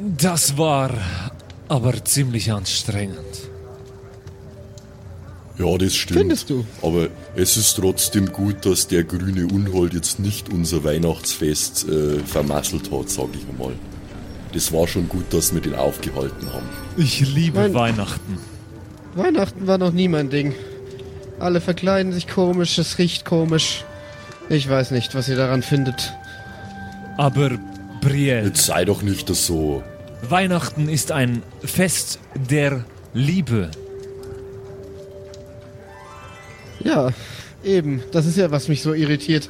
Das war aber ziemlich anstrengend. Ja, das stimmt. Findest du? Aber es ist trotzdem gut, dass der grüne Unhold jetzt nicht unser Weihnachtsfest äh, vermasselt hat, sag ich einmal. Das war schon gut, dass wir den aufgehalten haben. Ich liebe Mein- Weihnachten. Weihnachten war noch nie mein Ding. Alle verkleiden sich komisch, es riecht komisch. Ich weiß nicht, was ihr daran findet. Aber Brielle, Jetzt sei doch nicht das so. Weihnachten ist ein Fest der Liebe. Ja, eben. Das ist ja, was mich so irritiert.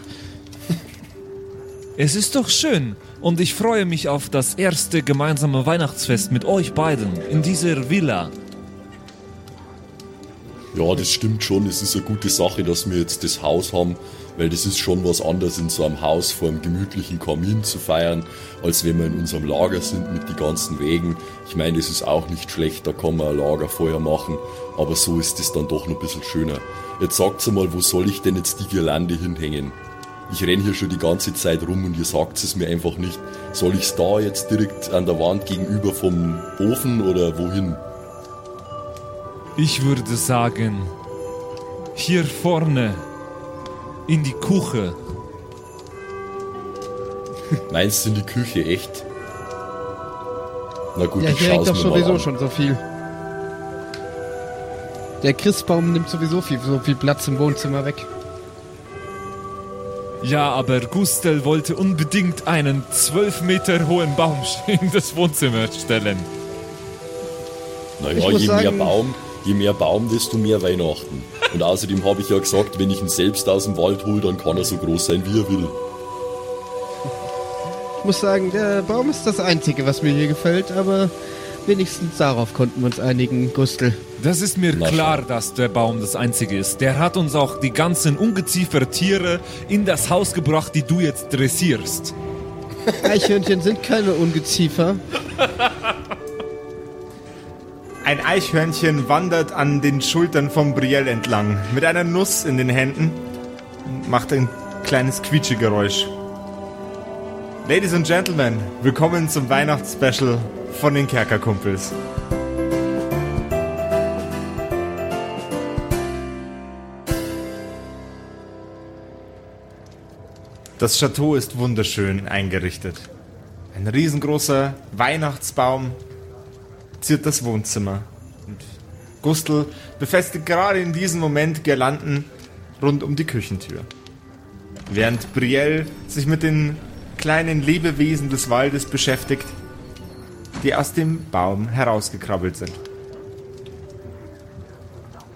Es ist doch schön und ich freue mich auf das erste gemeinsame Weihnachtsfest mit euch beiden in dieser Villa. Ja, das stimmt schon. Es ist eine gute Sache, dass wir jetzt das Haus haben, weil das ist schon was anderes, in so einem Haus vor einem gemütlichen Kamin zu feiern, als wenn wir in unserem Lager sind mit den ganzen Wegen. Ich meine, das ist auch nicht schlecht, da kann man ein Lagerfeuer machen, aber so ist es dann doch noch ein bisschen schöner. Jetzt sagt's mal, wo soll ich denn jetzt die Girlande hinhängen? Ich renn hier schon die ganze Zeit rum und ihr sagt es mir einfach nicht. Soll ich's da jetzt direkt an der Wand gegenüber vom Ofen oder wohin? Ich würde sagen, hier vorne in die Küche. Meinst du in die Küche, echt? Na gut, Ja, ich hier hängt doch sowieso schon so viel. Der Christbaum nimmt sowieso viel, so viel Platz im Wohnzimmer weg. Ja, aber Gustel wollte unbedingt einen zwölf Meter hohen Baum in das Wohnzimmer stellen. Naja, Ich muss je mehr sagen- Baum, je mehr Baum, desto mehr Weihnachten. Und außerdem habe ich ja gesagt, wenn ich ihn selbst aus dem Wald hole, dann kann er so groß sein, wie er will. Ich muss sagen, der Baum ist das Einzige, was mir hier gefällt, aber wenigstens darauf konnten wir uns einigen, Gustl. Das ist mir Na klar, dass der Baum das einzige ist. Der hat uns auch die ganzen Ungeziefer-Tiere in das Haus gebracht, die du jetzt dressierst. Eichhörnchen sind keine Ungeziefer. Ein Eichhörnchen wandert an den Schultern von Brielle entlang, mit einer Nuss in den Händen und macht ein kleines Quietschegeräusch. Ladies and Gentlemen, willkommen zum Weihnachtsspecial von den Kerkerkumpels. Das Chateau ist wunderschön eingerichtet. Ein riesengroßer Weihnachtsbaum ziert das Wohnzimmer. Und Gustl befestigt gerade in diesem Moment Girlanden rund um die Küchentür. Während Brielle sich mit den kleinen Lebewesen des Waldes beschäftigt, die aus dem Baum herausgekrabbelt sind.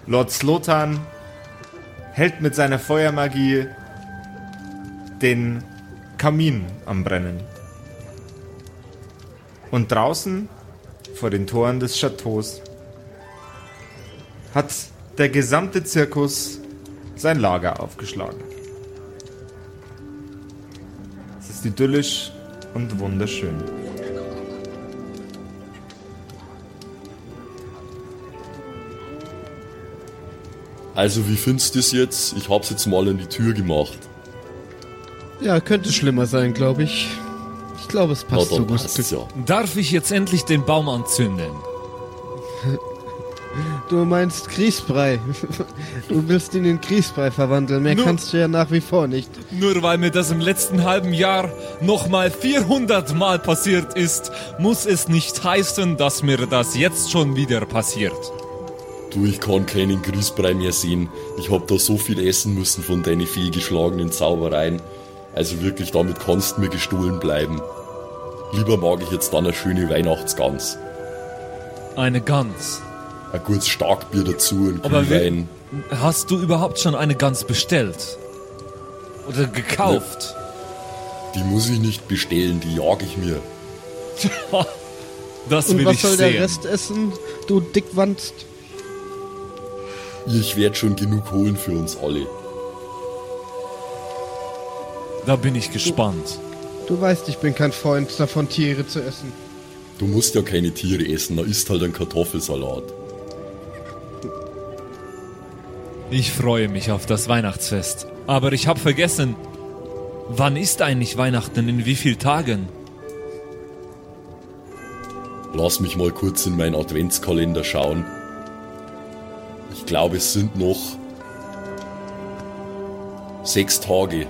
Lord Slotan hält mit seiner Feuermagie den Kamin am Brennen. Und draußen vor den Toren des Chateaus hat der gesamte Zirkus sein Lager aufgeschlagen. Es ist idyllisch und wunderschön. Also, wie findest du das jetzt? Ich hab's jetzt mal an die Tür gemacht. Ja, könnte schlimmer sein, glaube ich. Ich glaube, es passt so, dann Gustl. passt's ja. Darf ich jetzt endlich den Baum anzünden? Du meinst Grießbrei. Du willst ihn in Grießbrei verwandeln. Mehr Nur- kannst du ja nach wie vor nicht. Nur weil mir das im letzten halben Jahr nochmal 400 Mal passiert ist, muss es nicht heißen, dass mir das jetzt schon wieder passiert. Du, ich kann keinen Grießbrei mehr sehen. Ich hab da so viel essen müssen von deinen fehlgeschlagenen Zaubereien. Also wirklich, damit kannst du mir gestohlen bleiben. Lieber mag ich jetzt dann eine schöne Weihnachtsgans. Eine Gans. Ein gutes Starkbier dazu, Aber Glühwein. Hast du überhaupt schon eine Gans bestellt? Oder gekauft? Die muss ich nicht bestellen, die jag ich mir. Das Und will was ich soll sehen. der Rest essen, du Dickwanst? Ich werd schon genug holen für uns alle. Da bin ich gespannt. Du weißt, ich bin kein Freund davon, Tiere zu essen. Du musst ja keine Tiere essen, da isst halt ein Kartoffelsalat. Ich freue mich auf das Weihnachtsfest. Aber ich habe vergessen, wann ist eigentlich Weihnachten? In wie vielen Tagen? Lass mich mal kurz in meinen Adventskalender schauen. Ich glaube, es sind noch sechs Tage.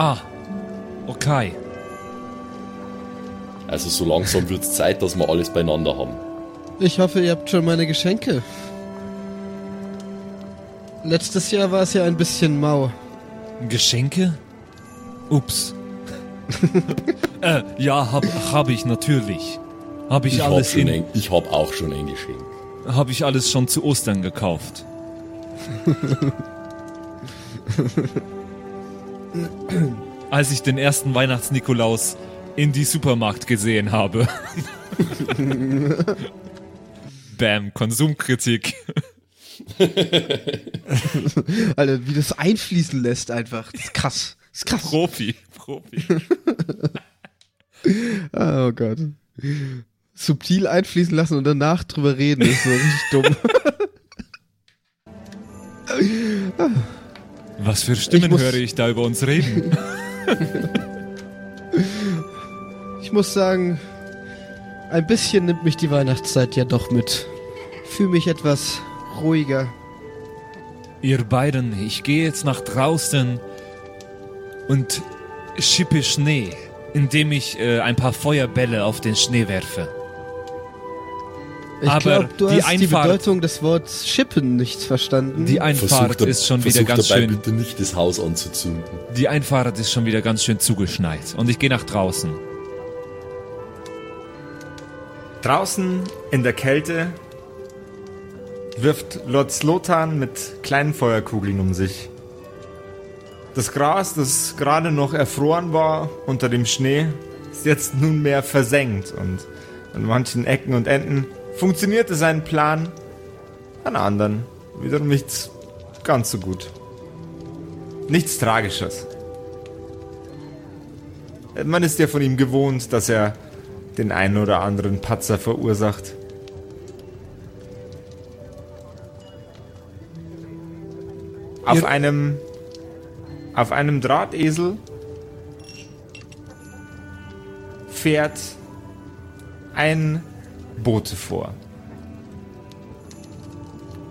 Ah, okay. Also so langsam wird es Zeit, dass wir alles beieinander haben. Ich hoffe, ihr habt schon meine Geschenke. Letztes Jahr war es ja ein bisschen mau. Geschenke? Ups. äh, ja, hab, hab ich natürlich. Hab ich, Ich habe alles in, ein, ich hab auch schon ein Geschenk. hab ich alles schon zu Ostern gekauft. Als ich den ersten Weihnachtsnikolaus in die Supermarkt gesehen habe. Bam, Konsumkritik. Alter, wie das einfließen lässt einfach. Das ist krass. Das ist krass. Profi, Profi. Ah, Oh Gott. Subtil einfließen lassen und danach drüber reden, ist so richtig dumm. Was für Stimmen Ich höre ich da über uns reden? Ich muss sagen, ein bisschen nimmt mich die Weihnachtszeit ja doch mit. Fühle mich etwas ruhiger. Ihr beiden, ich gehe jetzt nach draußen und schippe Schnee, indem ich äh, ein paar Feuerbälle auf den Schnee werfe. Ich Aber glaube, du die hast die Bedeutung des Wortes Schippen nicht verstanden. Die Einfahrt Versuch, ist schon wieder ganz dabei schön. bitte nicht das Haus anzuzünden. Die Einfahrt ist schon wieder ganz schön zugeschneit und ich gehe nach draußen. Draußen in der Kälte wirft Lord Slotan mit kleinen Feuerkugeln um sich. Das Gras, das gerade noch erfroren war unter dem Schnee, ist jetzt nunmehr versenkt und an manchen Ecken und Enden funktionierte sein Plan, an anderen wiederum nicht ganz so gut. Nichts Tragisches. Man ist ja von ihm gewohnt, dass er den einen oder anderen Patzer verursacht. Auf einem auf einem Drahtesel fährt ein Bote vor.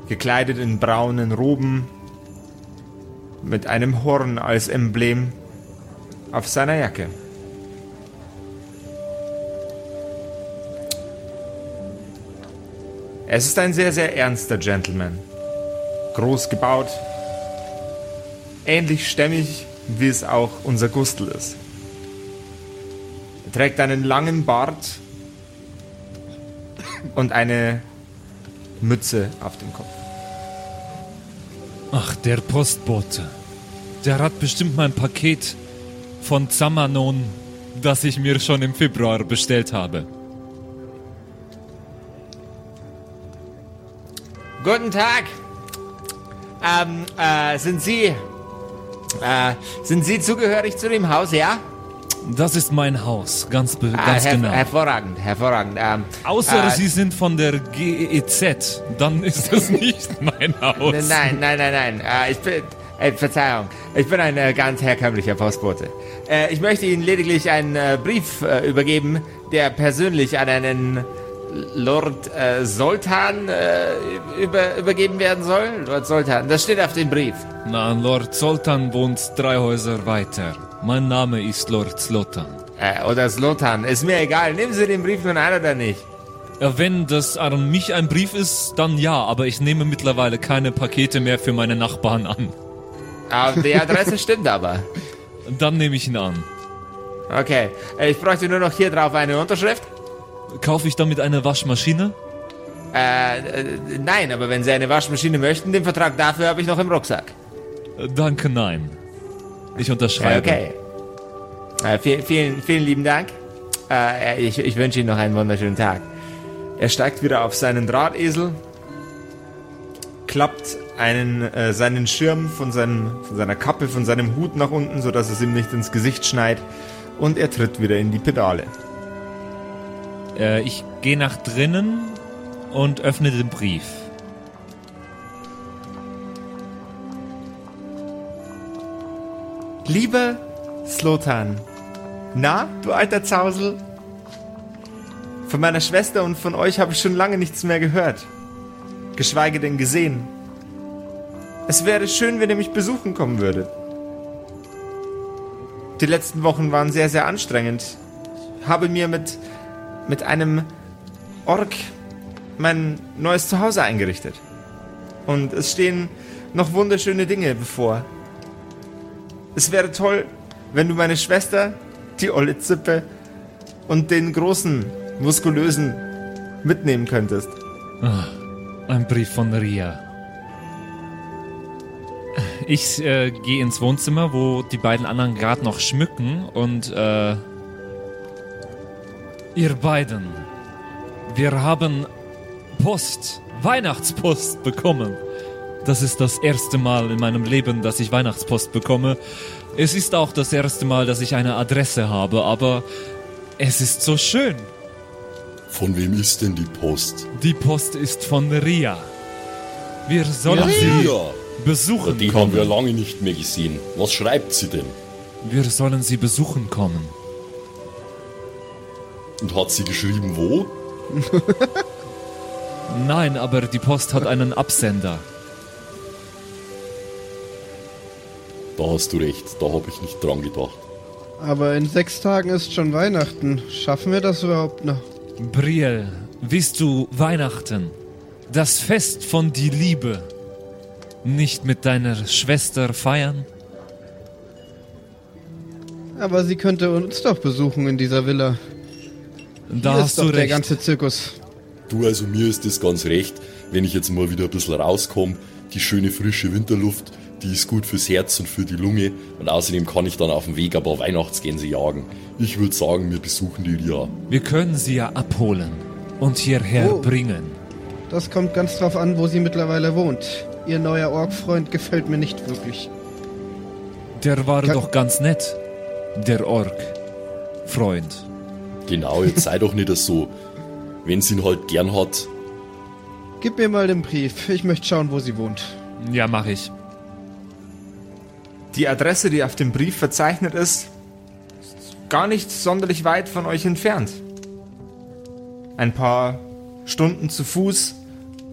Gekleidet in braunen Roben mit einem Horn als Emblem auf seiner Jacke. Es ist ein sehr, sehr ernster Gentleman. Groß gebaut. Ähnlich stämmig, wie es auch unser Gustl ist. Er trägt einen langen Bart und eine Mütze auf dem Kopf. Ach, der Postbote. Der hat bestimmt mein Paket von Zamanon, das ich mir schon im Februar bestellt habe. Guten Tag. Ähm, äh, sind Sie, äh, sind Sie zugehörig zu dem Haus, ja? Das ist mein Haus, ganz, Ah, ganz her genau. hervorragend, hervorragend. Ähm, Außer äh, Sie sind von der GEZ, dann ist das nicht mein Haus. Nein, nein, nein, nein. Äh, ich bin, äh, Verzeihung, ich bin ein äh, ganz herkömmlicher Postbote. Äh, ich möchte Ihnen lediglich einen äh, Brief übergeben, der persönlich an einen Lord Sultan äh, über, übergeben werden soll. Lord Sultan, das steht auf dem Brief. Na, Lord Sultan wohnt drei Häuser weiter. Mein Name ist Lord Slotan. Äh, oder Slotan, ist mir egal. Nehmen Sie den Brief nun an oder nicht. Ja, wenn das an mich ein Brief ist, dann ja, aber ich nehme mittlerweile keine Pakete mehr für meine Nachbarn an. Aber die Adresse stimmt aber. Dann nehme ich ihn an. Okay, äh, ich bräuchte nur noch hier drauf eine Unterschrift. Kaufe ich damit eine Waschmaschine? Äh, äh, nein, aber wenn Sie eine Waschmaschine möchten, den Vertrag dafür habe ich noch im Rucksack. Äh, Danke, nein. Ich unterschreibe. Okay. Äh, vielen, vielen, vielen lieben Dank. Äh, ich, ich wünsche Ihnen noch einen wunderschönen Tag. Er steigt wieder auf seinen Drahtesel, klappt einen, äh, seinen Schirm von, seinem, von seiner Kappe, von seinem Hut nach unten, sodass es ihm nicht ins Gesicht schneit und er tritt wieder in die Pedale. Äh, ich gehe nach drinnen und öffne den Brief. Lieber Slotan, na, du alter Zausel? Von meiner Schwester und von euch habe ich schon lange nichts mehr gehört. Geschweige denn gesehen. Es wäre schön, wenn ihr mich besuchen kommen würdet. Die letzten Wochen waren sehr, sehr anstrengend. Ich habe mir mit, mit einem Ork mein neues Zuhause eingerichtet. Und es stehen noch wunderschöne Dinge bevor. Es wäre toll, wenn du meine Schwester, die olle Zippe und den großen, muskulösen mitnehmen könntest. Ein Brief von Ria. Ich äh, gehe ins Wohnzimmer, wo die beiden anderen gerade noch schmücken und äh, ihr beiden, wir haben Post, Weihnachtspost bekommen. Das ist das erste Mal in meinem Leben, dass ich Weihnachtspost bekomme. Es ist auch das erste Mal, dass ich eine Adresse habe, aber es ist so schön. Von wem ist denn die Post? Die Post ist von Ria. Wir sollen sie Ja, besuchen die haben wir lange nicht mehr gesehen. Was schreibt sie denn? Wir sollen sie besuchen kommen. Und hat sie geschrieben, wo? Nein, aber die Post hat einen Absender. Da hast du recht, da habe ich nicht dran gedacht. Aber in sechs Tagen ist schon Weihnachten. Schaffen wir das überhaupt noch? Briel, willst du Weihnachten? Das Fest von die Liebe. Nicht mit deiner Schwester feiern? Aber sie könnte uns doch besuchen in dieser Villa. Da Hier hast ist du doch der recht. ganze Zirkus. Du, also mir ist das ganz recht, wenn ich jetzt mal wieder ein bisschen rauskomme. Die schöne frische Winterluft, die ist gut fürs Herz und für die Lunge. Und außerdem kann ich dann auf dem Weg ein paar Weihnachtsgänse jagen. Ich würde sagen, wir besuchen die Ria. Wir können sie ja abholen und hierher Oh. bringen. Das kommt ganz drauf an, wo sie mittlerweile wohnt. Ihr neuer Ork-Freund gefällt mir nicht wirklich. Der war Kann- doch ganz nett. Der Ork. Freund. Genau, jetzt sei doch nicht so. Wenn sie ihn halt gern hat, Gib mir mal den Brief. Ich möchte schauen, wo sie wohnt. Ja, mach ich. Die Adresse, die auf dem Brief verzeichnet ist, ist gar nicht sonderlich weit von euch entfernt. Ein paar Stunden zu Fuß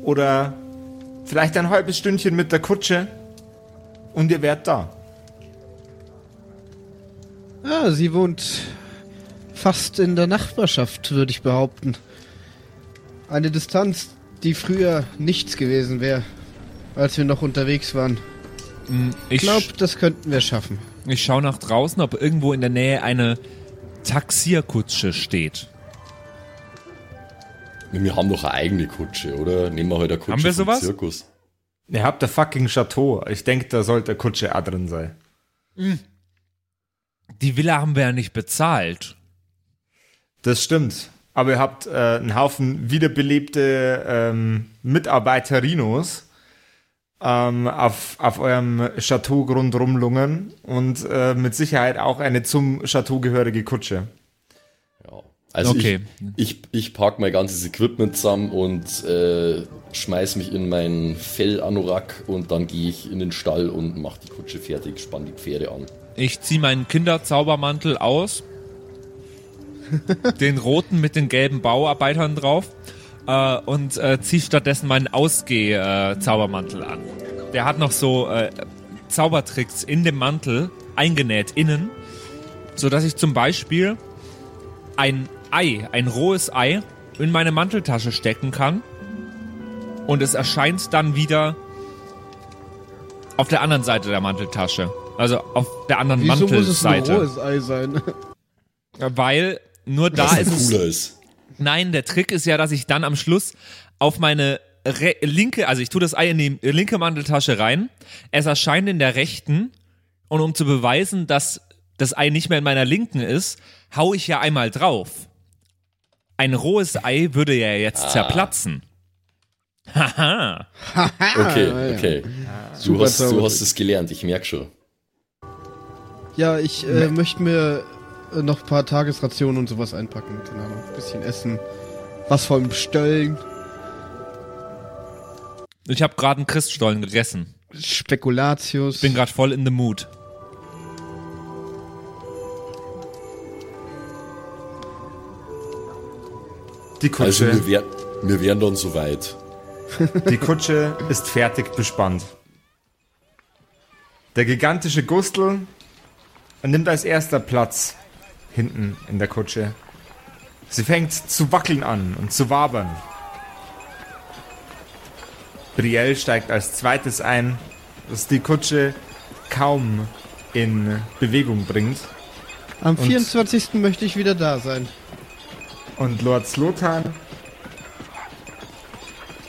oder vielleicht ein halbes Stündchen mit der Kutsche und ihr wärt da. Ah, sie wohnt fast in der Nachbarschaft, würde ich behaupten. Eine Distanz, die früher nichts gewesen wäre, als wir noch unterwegs waren. Ich, Ich glaube, das könnten wir schaffen. ich schaue nach draußen, ob irgendwo in der Nähe eine Taxierkutsche steht. wir haben doch eine eigene Kutsche, oder? Nehmen wir halt eine Kutsche Haben wir sowas? Zirkus. Ihr habt der fucking Chateau. Ich denke, da sollte eine Kutsche auch drin sein. Die Villa haben wir ja nicht bezahlt. Das stimmt. Aber ihr habt äh, einen Haufen wiederbelebte ähm, Mitarbeiterinos ähm, auf, auf eurem Chateaugrund rumlungern und äh, mit Sicherheit auch eine zum Chateau gehörige Kutsche. Ja. Also Okay. ich, ich, ich pack mein ganzes Equipment zusammen und äh, schmeiß mich in meinen Fellanorak und dann gehe ich in den Stall und mach die Kutsche fertig, spann die Pferde an. Ich ziehe meinen Kinderzaubermantel aus. den roten mit den gelben Bauarbeitern drauf. Äh, und äh, ziehe stattdessen meinen Ausgeh-Zaubermantel an. Der hat noch so äh, Zaubertricks in dem Mantel eingenäht innen, so dass ich zum Beispiel ein Ei, ein rohes Ei, in meine Manteltasche stecken kann und es erscheint dann wieder auf der anderen Seite der Manteltasche. Also auf der anderen Wieso muss es ein Mantelseite. rohes Ei sein? Weil nur da ist es. cooler ist. Nein, der Trick ist ja, dass ich dann am Schluss auf meine re linke, also ich tue das Ei in die linke Manteltasche rein, es erscheint in der rechten und um zu beweisen, dass das Ei nicht mehr in meiner linken ist, hau ich ja einmal drauf. Ein rohes Ei würde ja jetzt zerplatzen. Haha. Okay, okay. Du hast, du hast es gelernt, ich merk schon. Ja, ich äh, möchte mir noch ein paar Tagesrationen und sowas einpacken. Keine Ahnung, ein bisschen essen. Was vom Stöllen. Ich habe gerade einen Christstollen gegessen. Spekulatius. Bin gerade voll in the mood. Die Also Kutsche, wir, wär, wir wären dann soweit. die Kutsche ist fertig bespannt. Der gigantische Gustl nimmt als erster Platz hinten in der Kutsche. Sie fängt zu wackeln an und zu wabern. Brielle steigt als zweites ein, was die Kutsche kaum in Bewegung bringt. Am 24. möchte ich wieder da sein. Und Lord Slotan.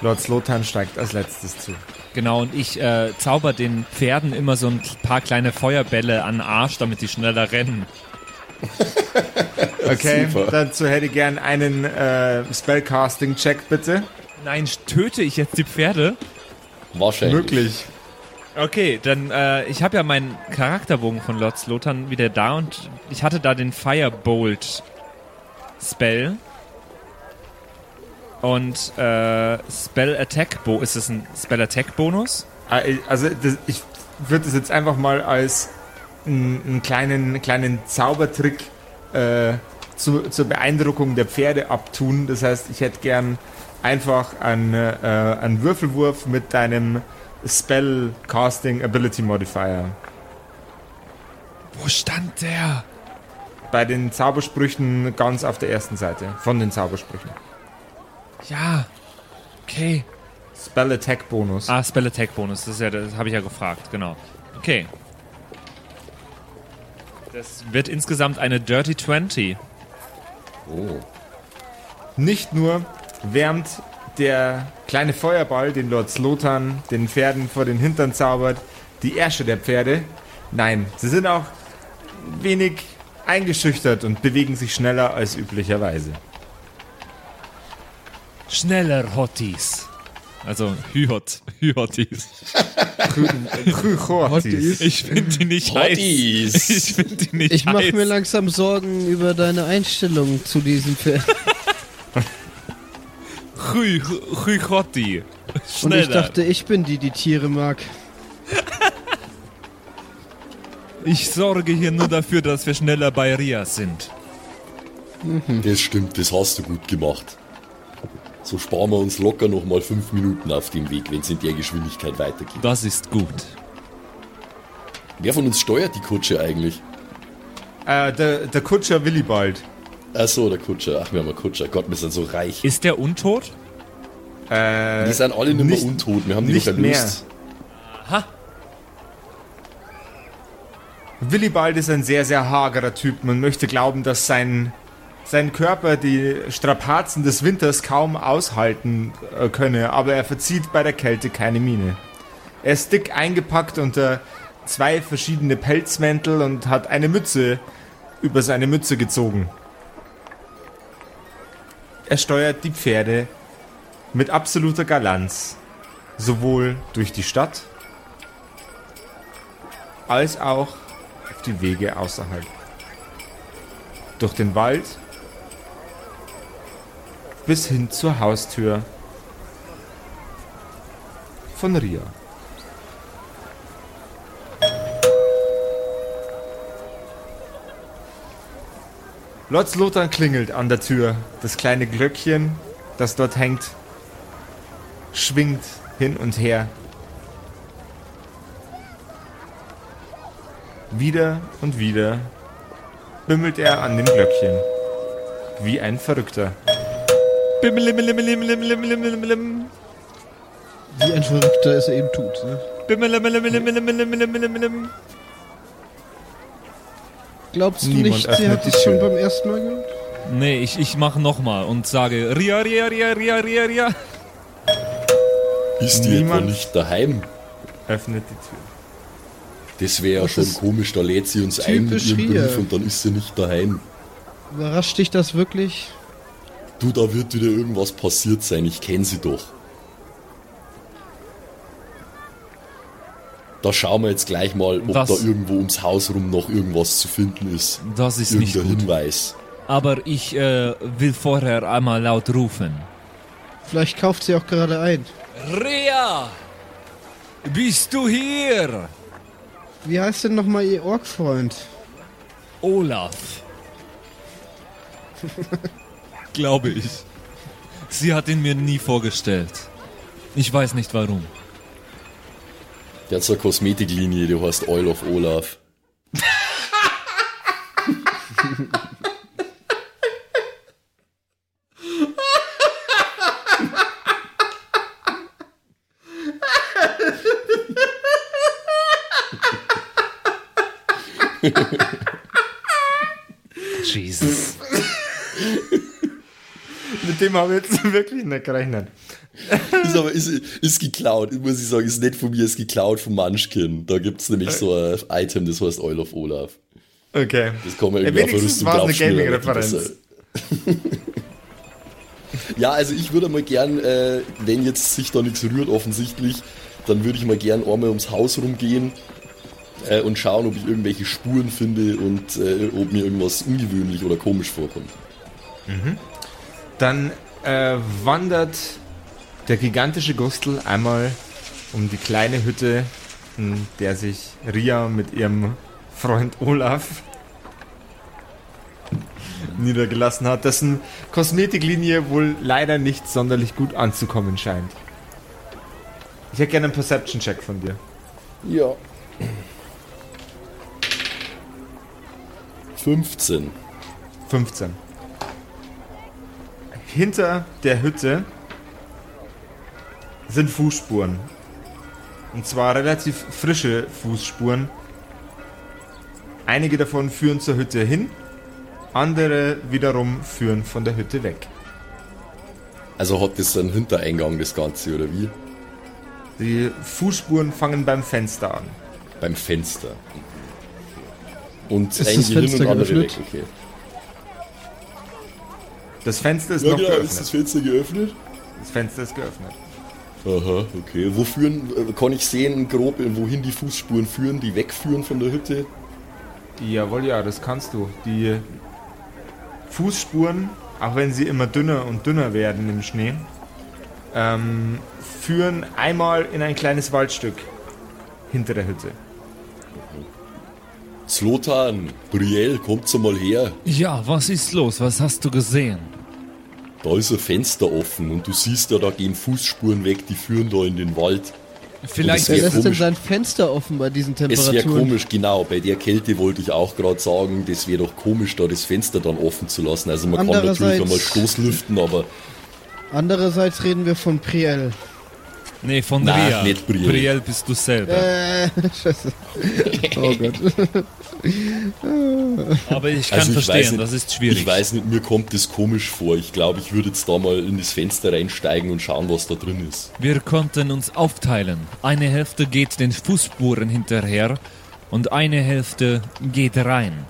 Lord Slotan steigt als letztes zu. Genau, und ich äh, zauber den Pferden immer so ein paar kleine Feuerbälle an den Arsch, damit die schneller rennen. Okay, Super. dazu hätte ich gern einen äh, Spellcasting-Check, bitte. Nein, töte ich jetzt die Pferde? Wahrscheinlich. Möglich. Okay, dann, äh, ich habe ja meinen Charakterbogen von Lord Slotan wieder da und ich hatte da den Firebolt Spell. Und äh, Spell Attack Bo ist es ein Spell Attack Bonus? Äh, Also, das, ich würde das jetzt einfach mal als einen, einen kleinen, kleinen Zaubertrick äh, zu, zur Beeindruckung der Pferde abtun. Das heißt, ich hätte gern einfach einen, äh, einen Würfelwurf mit deinem Spellcasting Ability Modifier. Wo stand der? Bei den Zaubersprüchen ganz auf der ersten Seite. Von den Zaubersprüchen. Ja. Okay. Spell Attack Bonus. Ah, Spell Attack Bonus, das, ja, das habe ich ja gefragt, genau. Okay. Das wird insgesamt eine Dirty 20. Oh. Nicht nur wärmt der kleine Feuerball, den Lord Slotan den Pferden vor den Hintern zaubert, die Ärsche der Pferde. Nein, sie sind auch wenig eingeschüchtert und bewegen sich schneller als üblicherweise. Schneller Hotties. Also Hyhot, Hyhotties. Hotties. Ich finde die nicht heiß. Hotties. Ich finde die nicht Ich heiß. mache mir langsam Sorgen über deine Einstellung zu diesem. Chy, Hyhotti. Und Schneller. ich dachte, ich bin die, die Tiere mag. ich sorge hier nur dafür, dass wir schneller bei Ria sind. Das stimmt, das hast du gut gemacht. So sparen wir uns locker noch mal fünf Minuten auf dem Weg, wenn es in der Geschwindigkeit weitergeht. Das ist gut. Wer von uns steuert die Kutsche eigentlich? Äh, der, der Kutscher Willibald. Ach so, der Kutscher. Ach, wir haben einen Kutscher. Gott, wir sind so reich. Ist der untot? Äh, Die sind alle nicht mehr nicht- untot. Wir haben die nicht doch erlöst. Willibald ist ein sehr, sehr hagerer Typ. Man möchte glauben, dass sein, sein Körper die Strapazen des Winters kaum aushalten äh, könne, aber er verzieht bei der Kälte keine Miene. Er ist dick eingepackt unter zwei verschiedene Pelzmäntel und hat eine Mütze über seine Mütze gezogen. Er steuert die Pferde mit absoluter Galanz, sowohl durch die Stadt als auch auf die Wege außerhalb. Durch den Wald bis hin zur Haustür von Ria. Lord Lothar klingelt an der Tür. Das kleine Glöckchen, das dort hängt, schwingt hin und her. Wieder und wieder bimmelt er an dem Glöckchen. Wie ein Verrückter. Wie ein Verrückter es eben tut. Ne? Bimmelimmelimmelimmelimmelimmelim. Glaubst du Niemand nicht, sie öffnet hat die es schon Tür. beim ersten Mal gemacht? Nee, ich, ich mache nochmal und sage Ria, Ria, Ria, Ria, Ria, Ria. Ist die Niemand- etwa nicht daheim? Öffnet die Tür. Das wäre ja Das schon ist komisch. Da lädt sie uns ein mit typisch ihrem Ria. Brief und dann ist sie nicht daheim. Überrascht dich das wirklich? Du, da wird wieder irgendwas passiert sein. Ich kenne sie doch. Da schauen wir jetzt gleich mal, ob Was? da irgendwo ums Haus rum noch irgendwas zu finden ist. Das ist nicht Irgendein gut. Hinweis. Aber ich äh, will vorher einmal laut rufen. Vielleicht kauft sie auch gerade ein. Ria! Bist du hier? Wie heißt denn nochmal ihr Ork-Freund? Olaf. Glaube ich. Sie hat ihn mir nie vorgestellt. Ich weiß nicht warum. Der hat so eine Kosmetiklinie, die heißt Oil of Olaf. Jesus. Mit dem habe ich jetzt wirklich nicht gerechnet. Ist aber ist, ist geklaut, muss ich sagen, ist nicht von mir, ist geklaut von Munchkin. Da gibt's nämlich so ein Item, das heißt Oil of Olaf. Okay. Das man Ja, irgendwie auf wenigstens Rüstung war es eine Gaming-Referenz. Ja, also ich würde mal gern, äh, wenn jetzt sich da nichts rührt offensichtlich, dann würde ich mal gern einmal ums Haus rumgehen äh, und schauen, ob ich irgendwelche Spuren finde und äh, ob mir irgendwas ungewöhnlich oder komisch vorkommt. Dann äh, wandert der gigantische Gustel einmal um die kleine Hütte, in der sich Ria mit ihrem Freund Olaf niedergelassen hat, dessen Kosmetiklinie wohl leider nicht sonderlich gut anzukommen scheint. Ich hätte gerne einen Perception-Check von dir. Ja. 15. 15. Hinter der Hütte sind Fußspuren. Und zwar relativ frische Fußspuren. Einige davon führen zur Hütte hin, andere wiederum führen von der Hütte weg. Also hat das einen Hintereingang, das Ganze, oder wie? Die Fußspuren fangen beim Fenster an. Beim Fenster. Und Ist das Fenster und andere weg, geöffnet? okay. Das Fenster ist Ja, noch genau, geöffnet. ist das Fenster geöffnet? das Fenster ist geöffnet. Aha, okay. Wo führen, äh, kann ich sehen, grob, äh, wohin die Fußspuren führen, die wegführen von der Hütte? Jawohl, ja, das kannst du. Die Fußspuren, auch wenn sie immer dünner und dünner werden im Schnee, ähm, führen einmal in ein kleines Waldstück hinter der Hütte. Slotan, Brielle, kommt's mal her. Ja, was ist los? Was hast du gesehen? Da ist ein Fenster offen und du siehst ja, da gehen Fußspuren weg, die führen da in den Wald. Vielleicht lässt denn komisch. sein Fenster offen bei diesen Es wäre Temperaturen? komisch, genau, bei der Kälte wollte ich auch gerade sagen, das wäre doch komisch, da das Fenster dann offen zu lassen. Also man kann natürlich einmal Stoßlüften, aber Andererseits reden wir von Priel. Nee, von Nein, Ria. nicht Brielle. Brielle bist du selber. Äh, scheiße. Oh Gott. Aber ich kann Also ich verstehen, nicht, das ist schwierig. Ich weiß nicht, mir kommt das komisch vor. Ich glaube, ich würde jetzt da mal in das Fenster reinsteigen und schauen, was da drin ist. Wir konnten uns aufteilen. Eine Hälfte geht den Fußspuren hinterher und eine Hälfte geht rein.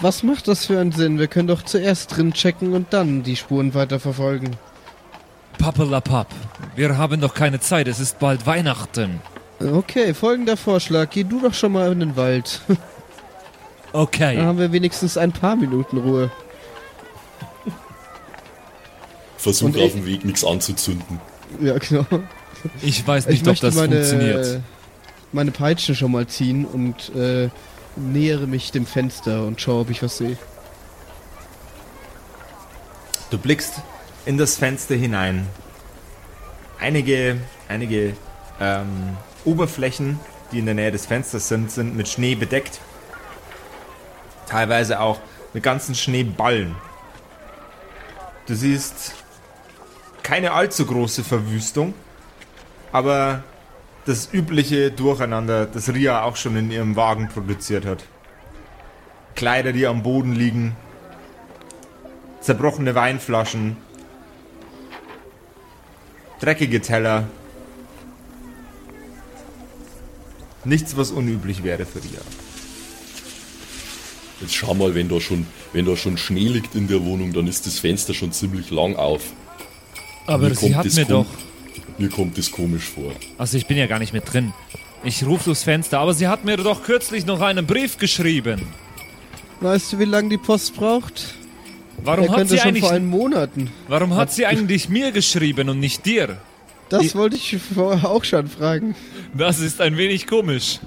Was macht das für einen Sinn? Wir können doch zuerst drin checken und dann die Spuren weiter verfolgen. Pappelapapp. Wir haben doch keine Zeit, es ist bald Weihnachten. Okay, folgender Vorschlag. Geh du doch schon mal in den Wald. Dann Okay. haben wir wenigstens ein paar Minuten Ruhe. Versuch auf ich- dem Weg nichts anzuzünden. Ja, genau. Ich weiß Ich nicht, ob möchte das meine, funktioniert. meine Peitsche schon mal ziehen und äh, nähere mich dem Fenster und schaue, ob ich was sehe. Du blickst in das Fenster hinein. Einige, einige ähm, Oberflächen, die in der Nähe des Fensters sind, sind mit Schnee bedeckt. Teilweise auch mit ganzen Schneeballen. Du siehst keine allzu große Verwüstung, aber das übliche Durcheinander, das Ria auch schon in ihrem Wagen produziert hat. Kleider, die am Boden liegen, zerbrochene Weinflaschen, dreckige Teller. Nichts, was unüblich wäre für Ria. Jetzt schau mal, wenn da schon, wenn da schon Schnee liegt in der Wohnung, dann ist das Fenster schon ziemlich lang auf. Aber Mir sie kommt hat mir doch... Mir kommt das komisch vor. Also ich bin ja gar nicht mit drin. Ich rufe durchs Fenster, aber sie hat mir doch kürzlich noch einen Brief geschrieben. Weißt du, wie lange die Post braucht? Warum er hat könnte sie schon eigentlich... vor einem Monaten. Warum hat hat- sie eigentlich mir geschrieben und nicht dir? Das wollte ich vorher auch schon fragen. Das ist ein wenig komisch.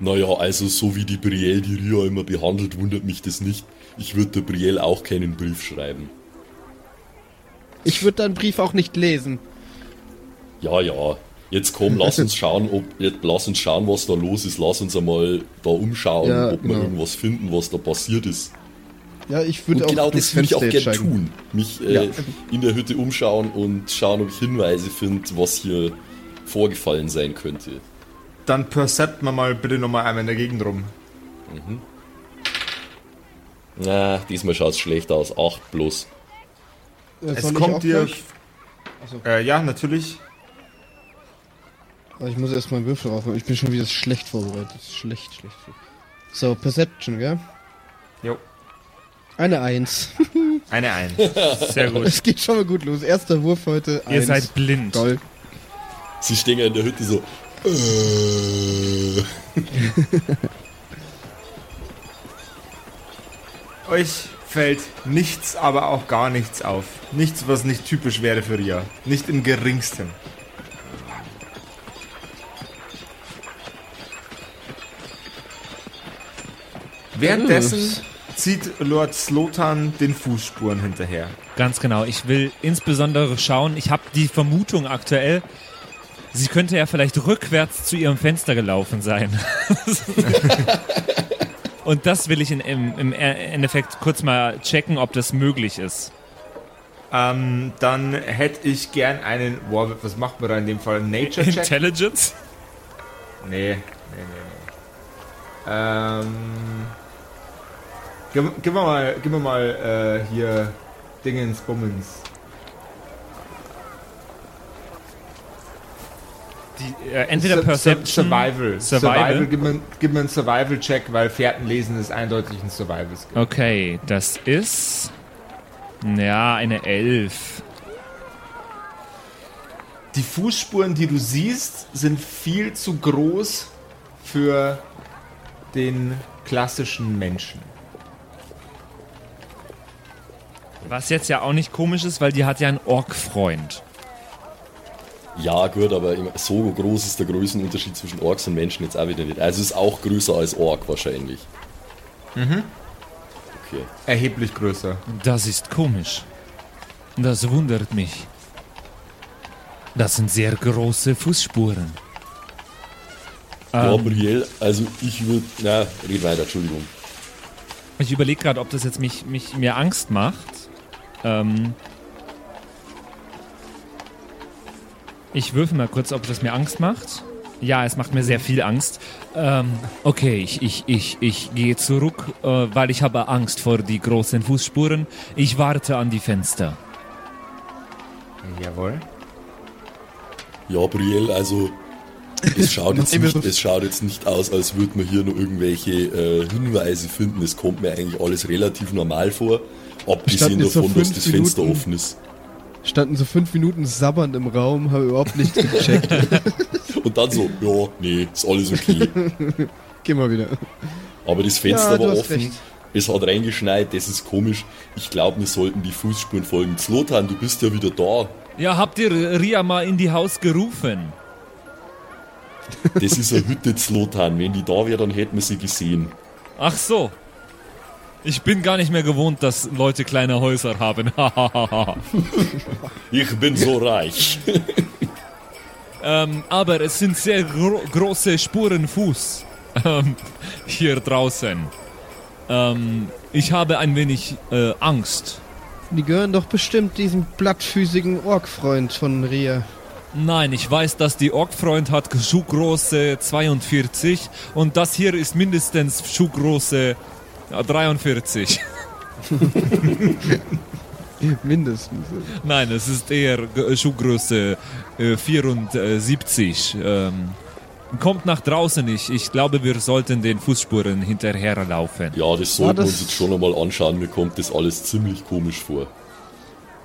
Naja, also so wie die Brielle die Ria immer behandelt, wundert mich das nicht. Ich würde der Brielle auch keinen Brief schreiben. Ich würde deinen Brief auch nicht lesen. Ja, ja. Jetzt komm, lass uns schauen, ob, jetzt lass uns schauen, was da los ist. Lass uns einmal da umschauen, Ja, ob wir genau. irgendwas finden, was da passiert ist. Ja, ich würde auch genau das würde ich auch gerne steigen. tun. Mich äh, Ja. in der Hütte umschauen und schauen, ob ich Hinweise finde, was hier vorgefallen sein könnte. Dann percept man mal bitte nochmal einmal in der Gegend rum. Na, diesmal schaut es schlecht aus. 8 plus. Äh, Es kommt dir. Achso. Äh, ja, natürlich. Aber Ich muss erstmal einen Würfel raufholen. Ich bin schon wieder schlecht vorbereitet. Schlecht, schlecht. So, Perception, gell? Jo. Eine Eins. Eine ein. Sehr gut. Es geht schon mal gut los. Erster Wurf heute. Ihr Eins. seid blind. Toll. Sie stehen ja in der Hütte so. Äh, Euch fällt nichts, aber auch gar nichts auf. Nichts, was nicht typisch wäre für Ria. Nicht im geringsten. Währenddessen zieht Lord Slotan den Fußspuren hinterher. Ganz genau. Ich will insbesondere schauen, ich habe die Vermutung aktuell, sie könnte ja vielleicht rückwärts zu ihrem Fenster gelaufen sein. Und das will ich in, im, im Endeffekt kurz mal checken, ob das möglich ist. Ähm, dann hätte ich gern einen. Wow, was macht man da in dem Fall? Nature Check? Intelligence? Nee, nee, nee, nee. Ähm. Gib, gib mir mal, gib mir mal äh, hier Dingens Bummens. Die, äh, entweder Sur- Perception. Sur- Survival. Survival. Gib mir, gib mir einen Survival-Check, weil Fährten lesen ist eindeutig ein Survival-Skill. Okay, das ist. Ja, eine Elf. Die Fußspuren, die du siehst, sind viel zu groß für den klassischen Menschen. Was jetzt ja auch nicht komisch ist, weil die hat ja einen Ork-Freund. ja, gut, aber so groß ist der Größenunterschied zwischen Orks und Menschen jetzt auch wieder nicht. Also es ist auch größer als Ork wahrscheinlich. Mhm. Okay. Erheblich größer. Das ist komisch. Das wundert mich. Das sind sehr große Fußspuren. Ähm, Brielle, also ich würde. Na, red weiter, Entschuldigung. ich überlege gerade, ob das jetzt mich, mich mir Angst macht. Ähm, ich würfel mal kurz, ob das mir Angst macht. Ja, es macht mir sehr viel Angst. Ähm, okay, ich, ich, ich, ich gehe zurück, äh, weil ich habe Angst vor die großen Fußspuren. Ich warte an die Fenster. Jawohl. Ja, Brielle, also es schaut, jetzt nicht, es schaut jetzt nicht aus, als würde man hier noch irgendwelche äh, Hinweise finden. Es kommt mir eigentlich alles relativ normal vor. Abgesehen so davon, dass fünf das Fenster Minuten- offen ist. Standen so fünf Minuten sabbernd im Raum, habe überhaupt nichts gecheckt. Und dann so, ja, nee, ist alles okay. Geh mal wieder. Aber das Fenster Ja, war offen. recht. Es hat reingeschneit, das ist komisch. Ich glaube, wir sollten die Fußspuren folgen. Zlotan, du bist ja wieder da. Ja, habt ihr Ria mal in die Haus gerufen? Das ist eine Hütte Zlotan. Wenn die da wäre, dann hätten wir sie gesehen. Ach so. Ich bin gar nicht mehr gewohnt, dass Leute kleine Häuser haben. Ich bin so reich. ähm, aber es sind sehr gro große Spuren Fuß ähm, hier draußen. Ähm, ich habe ein wenig äh, Angst. Die gehören doch bestimmt diesem blattfüßigen Ork-Freund von Ria. Nein, ich weiß, dass die Orkfreund hat Schuhgröße 42 und das hier ist mindestens Schuhgröße ja, 43. Mindestens. Nein, es ist eher G- Schuhgröße äh, 74. Ähm, kommt nach draußen. Ich, ich glaube, wir sollten den Fußspuren hinterherlaufen. Ja, das sollten wir uns jetzt schon einmal anschauen. Mir kommt das alles ziemlich komisch vor.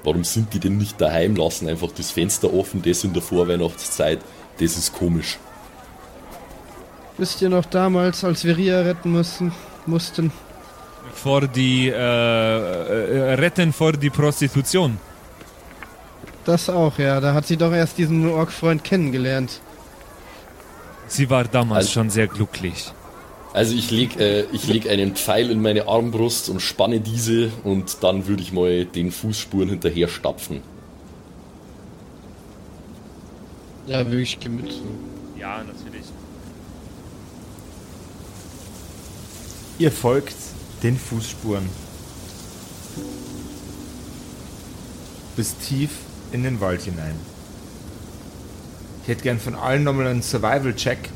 Warum sind die denn nicht daheim? Lassen einfach das Fenster offen, das in der Vorweihnachtszeit. Das ist komisch. Wisst ihr noch damals, als wir Ria retten mussten? mussten? Vor die, äh, äh, retten vor die Prostitution. Das auch, ja. Da hat sie doch erst diesen Ork-Freund kennengelernt. Sie war damals Also- schon sehr glücklich. Also ich leg, äh, ich leg einen Pfeil in meine Armbrust und spanne diese und dann würde ich mal den Fußspuren hinterher stapfen. Ja, wirklich gemützt. Ja, natürlich. Ihr folgt den Fußspuren. Bis tief in den Wald hinein. Ich hätte gern von allen nochmal einen Survival-Check,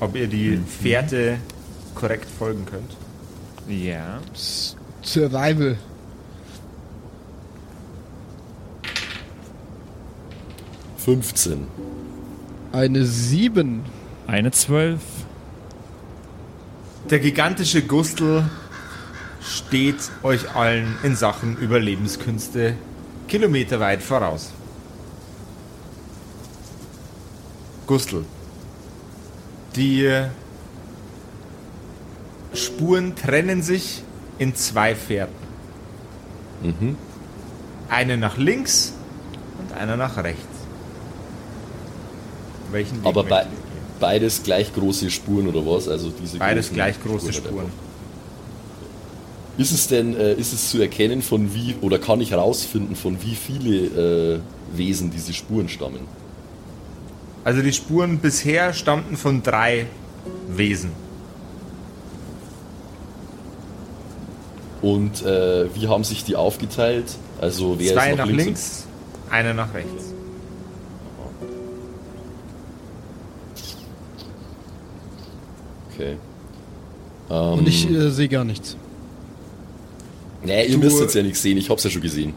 ob ihr die Fährte korrekt folgen könnt. Ja. Survival. Fünfzehn. Eine 7. Eine zwölf. Der gigantische Gustl steht euch allen in Sachen Überlebenskünste kilometerweit voraus. Gustl. Die Spuren trennen sich in zwei Fährten. Eine nach links und eine nach rechts. Welchen Weg Aber bei, beides gleich große Spuren oder was? Also diese Beides gleich große oder Spuren. Ist es denn, äh, ist es zu erkennen von wie, oder kann ich rausfinden, von wie viele äh, Wesen diese Spuren stammen? Also die Spuren bisher stammten von drei Wesen. Und äh, wie haben sich die aufgeteilt? Also wer Zwei ist nach nach, links, eine nach rechts. Okay. Und ich äh, sehe gar nichts. Nee, ihr müsst jetzt ja nichts sehen, ich hab's ja schon gesehen.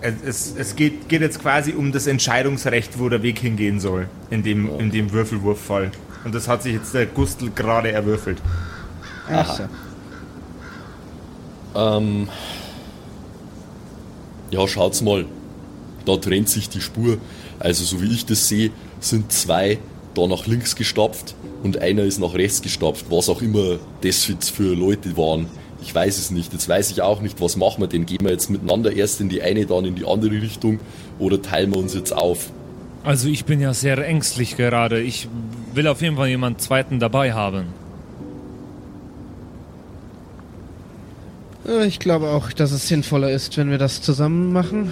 Es, es, geht, geht jetzt quasi um das Entscheidungsrecht, wo der Weg hingehen soll, in dem, in dem Würfelwurffall. Und das hat sich jetzt der Gustl gerade erwürfelt. Ach so. Ähm, ja, schaut's mal. Da trennt sich die Spur. Also so wie ich das sehe, sind zwei da nach links gestapft und einer ist nach rechts gestapft. Was auch immer das jetzt für Leute waren. Ich weiß es nicht. Jetzt weiß ich auch nicht, was machen wir denn? Gehen wir jetzt miteinander erst in die eine, dann in die andere Richtung oder teilen wir uns jetzt auf? Also ich bin ja sehr ängstlich gerade. Ich will auf jeden Fall jemanden zweiten dabei haben. Äh, Ich glaube auch, dass es sinnvoller ist, wenn wir das zusammen machen.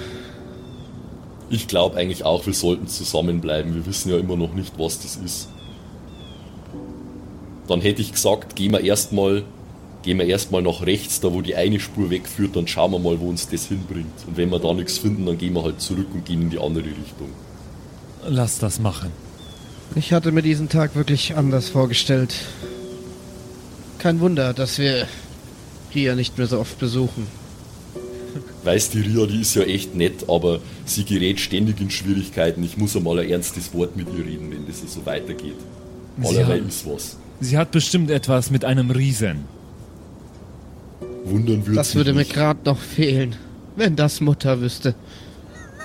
Ich glaube eigentlich auch, wir sollten zusammenbleiben. Wir wissen ja immer noch nicht, was das ist. Dann hätte ich gesagt, gehen wir erstmal gehen wir erstmal nach rechts, da wo die eine Spur wegführt, dann schauen wir mal, wo uns das hinbringt. Und wenn wir da nichts finden, dann gehen wir halt zurück und gehen in die andere Richtung. Lass das machen. Ich hatte mir diesen Tag wirklich anders vorgestellt. Kein Wunder, dass wir Ria nicht mehr so oft besuchen. Weißt die Ria, die ist ja echt nett, aber sie gerät ständig in Schwierigkeiten. Ich muss einmal ein ernstes Wort mit ihr reden, wenn das so weitergeht. Sie Allerlei ist was. Sie hat bestimmt etwas mit einem Riesen. Wundern würde Das würde mir gerade noch fehlen, wenn das Mutter wüsste.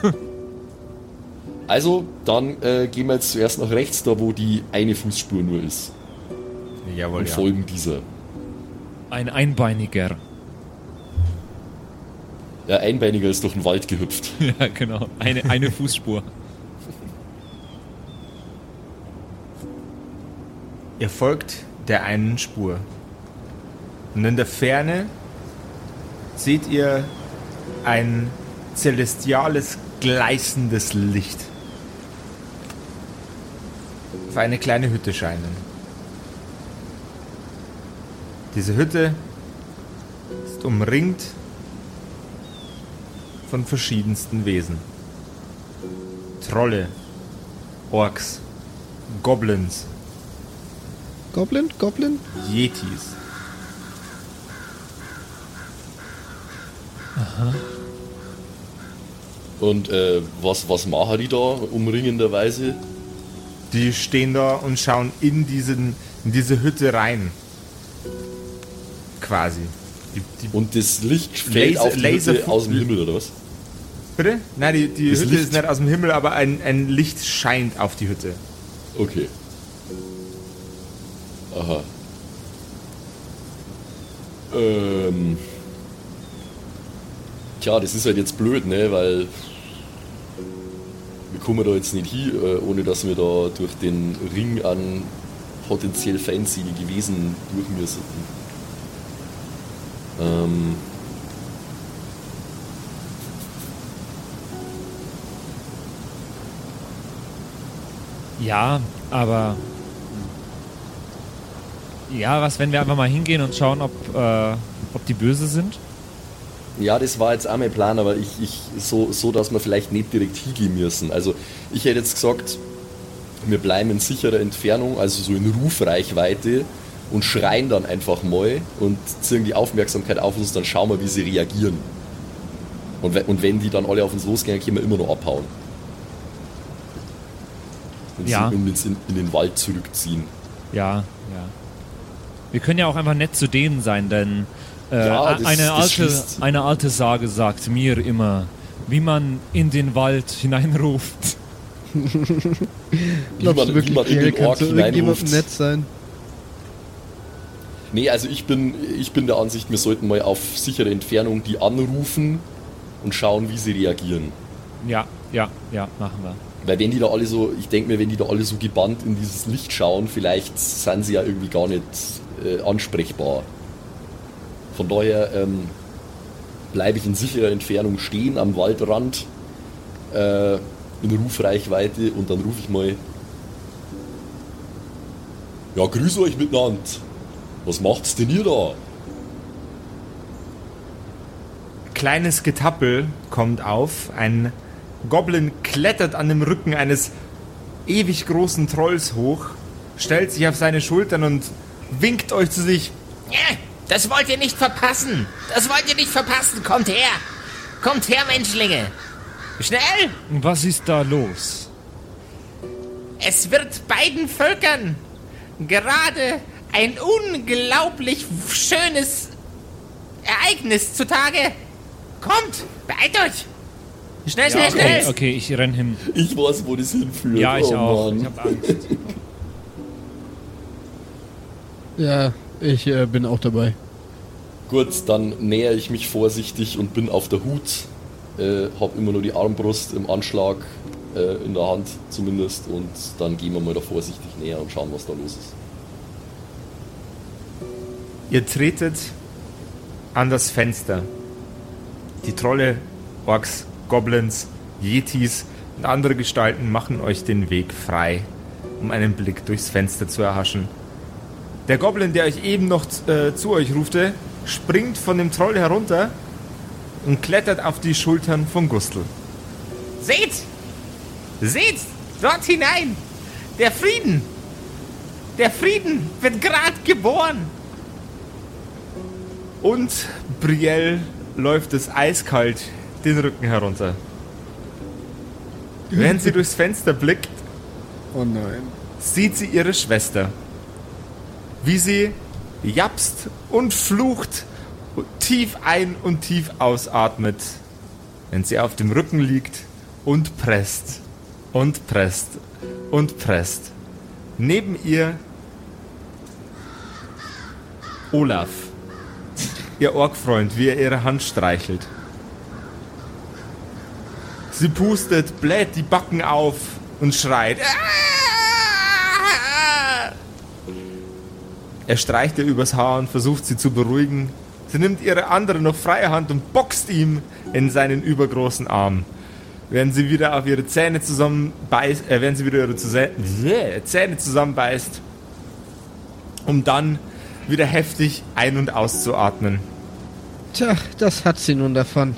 Also, dann äh, gehen wir jetzt zuerst nach rechts, da wo die eine Fußspur nur ist. Jawohl, Und ja. folgen dieser. Ein Einbeiniger. Der Einbeiniger ist durch den Wald gehüpft. ja, genau. Eine, eine Fußspur. Ihr folgt der einen Spur. Und in der Ferne seht ihr ein celestiales, gleißendes Licht auf eine kleine Hütte scheinen. Diese Hütte ist umringt von verschiedensten Wesen. Trolle, Orks, Goblins, Goblin? Goblin? Yetis. Und äh, was, was machen die da umringenderweise? Die stehen da und schauen in, diesen, in diese Hütte rein. Quasi. Die, die, Und das Licht fällt Laser- auf die Laser- Hütte aus dem Himmel, oder was? bitte? Nein, die, die Hütte Licht- ist nicht aus dem Himmel, aber ein, ein Licht scheint auf die Hütte. Okay. Aha. Ähm. Tja, das ist halt jetzt blöd, ne? Weil wir kommen da jetzt nicht hin, äh, ohne dass wir da durch den Ring an potenziell feindselige Wesen durch müssen. Ähm. Ja, aber. Ja, was, wenn wir einfach mal hingehen und schauen, ob, äh, ob die böse sind? Ja, das war jetzt auch mein Plan, aber ich, ich so, so, dass wir vielleicht nicht direkt hingehen müssen. Also ich hätte jetzt gesagt, wir bleiben in sicherer Entfernung, also so in Rufreichweite und schreien dann einfach mal und ziehen die Aufmerksamkeit auf uns, dann schauen wir, wie sie reagieren. Und, und wenn die dann alle auf uns losgehen, können wir immer noch abhauen. Und Ja. sie uns in, in den Wald zurückziehen. Ja, ja. Wir können ja auch einfach nett zu denen sein, denn äh, Ja, das- eine, das alte, schließt- eine alte Sage sagt mir immer, wie man in den Wald hineinruft. Glaubst man- du wirklich, wie man in den Ork hineinruft. nett sein? Nee, also ich bin, ich bin der Ansicht, wir sollten mal auf sichere Entfernung die anrufen und schauen, wie sie reagieren. Ja, ja, ja, machen wir. Weil wenn die da alle so, ich denke mir, wenn die da alle so gebannt in dieses Licht schauen, vielleicht sind sie ja irgendwie gar nicht äh, ansprechbar. Von daher ähm, bleibe ich in sicherer Entfernung stehen am Waldrand, äh, in Rufreichweite und dann rufe ich mal. Ja, grüß euch miteinander. Was macht's denn ihr da? Kleines Getappel kommt auf. Ein Goblin klettert an dem Rücken eines ewig großen Trolls hoch, stellt sich auf seine Schultern und winkt euch zu sich. Ja, das wollt ihr nicht verpassen. Das wollt ihr nicht verpassen. Kommt her. Kommt her, Menschlinge. Schnell. Was ist da los? Es wird beiden Völkern gerade ein unglaublich schönes Ereignis zutage. Kommt, beeilt euch. Schnell, schnell, Okay, schnell. okay, ich renn hin. Ich weiß, wo das hinführt. Ja, ich oh, auch. Mann. Ich hab Angst. Ja, ich äh, bin auch dabei. Gut, dann nähere ich mich vorsichtig und bin auf der Hut. Äh, hab immer nur die Armbrust im Anschlag, äh, in der Hand zumindest. Und dann gehen wir mal da vorsichtig näher und schauen, was da los ist. Ihr tretet an das Fenster. Die Trolle, Orks, Goblins, Yetis und andere Gestalten machen euch den Weg frei, um einen Blick durchs Fenster zu erhaschen. Der Goblin, der euch eben noch äh, zu euch rufte, springt von dem Troll herunter und klettert auf die Schultern von Gustl. Seht! Seht! Dort hinein! Der Frieden! Der Frieden wird gerade geboren! Und Brielle läuft es eiskalt den Rücken herunter. Während sie durchs Fenster blickt, Oh nein. sieht sie ihre Schwester, wie sie japst und flucht tief ein und tief ausatmet, wenn sie auf dem Rücken liegt und presst und presst und presst. Neben ihr Olaf, ihr Orgfreund, wie er ihre Hand streichelt. Sie pustet, bläht die Backen auf und schreit. Ah! Er streicht ihr übers Haar und versucht sie zu beruhigen. Sie nimmt ihre andere noch freie Hand und boxt ihm in seinen übergroßen Arm. Während sie wieder auf ihre Zähne zusammenbeißt, äh, während sie wieder ihre Zäh- Zäh- Zähne zusammenbeißt, um dann wieder heftig ein- und auszuatmen. Tja, das hat sie nun davon.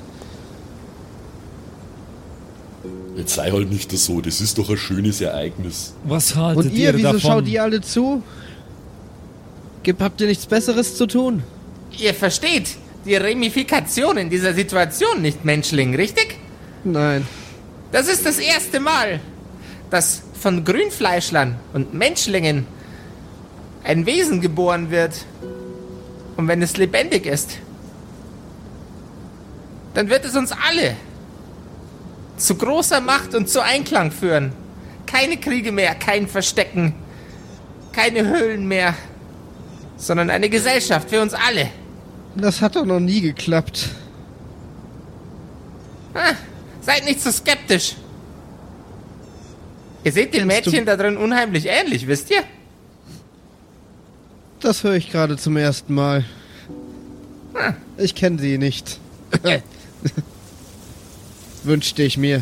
Jetzt sei halt nicht so, das ist doch ein schönes Ereignis. Was haltet Und ihr, wieso davon? schaut ihr alle zu? Habt ihr nichts Besseres zu tun? Ihr versteht die Remifikationen dieser Situation nicht, Menschling, richtig? Nein. Das ist das erste Mal, dass von Grünfleischlern und Menschlingen ein Wesen geboren wird. Und wenn es lebendig ist, dann wird es uns alle zu großer Macht und zu Einklang führen. Keine Kriege mehr, kein Verstecken, keine Höhlen mehr, sondern eine Gesellschaft für uns alle. Das hat doch noch nie geklappt. Ah, seid nicht so skeptisch. Ihr seht den Kennst Mädchen da drin unheimlich ähnlich, wisst ihr? Das höre ich gerade zum ersten Mal. Ah. Ich kenne sie nicht. Wünschte ich mir.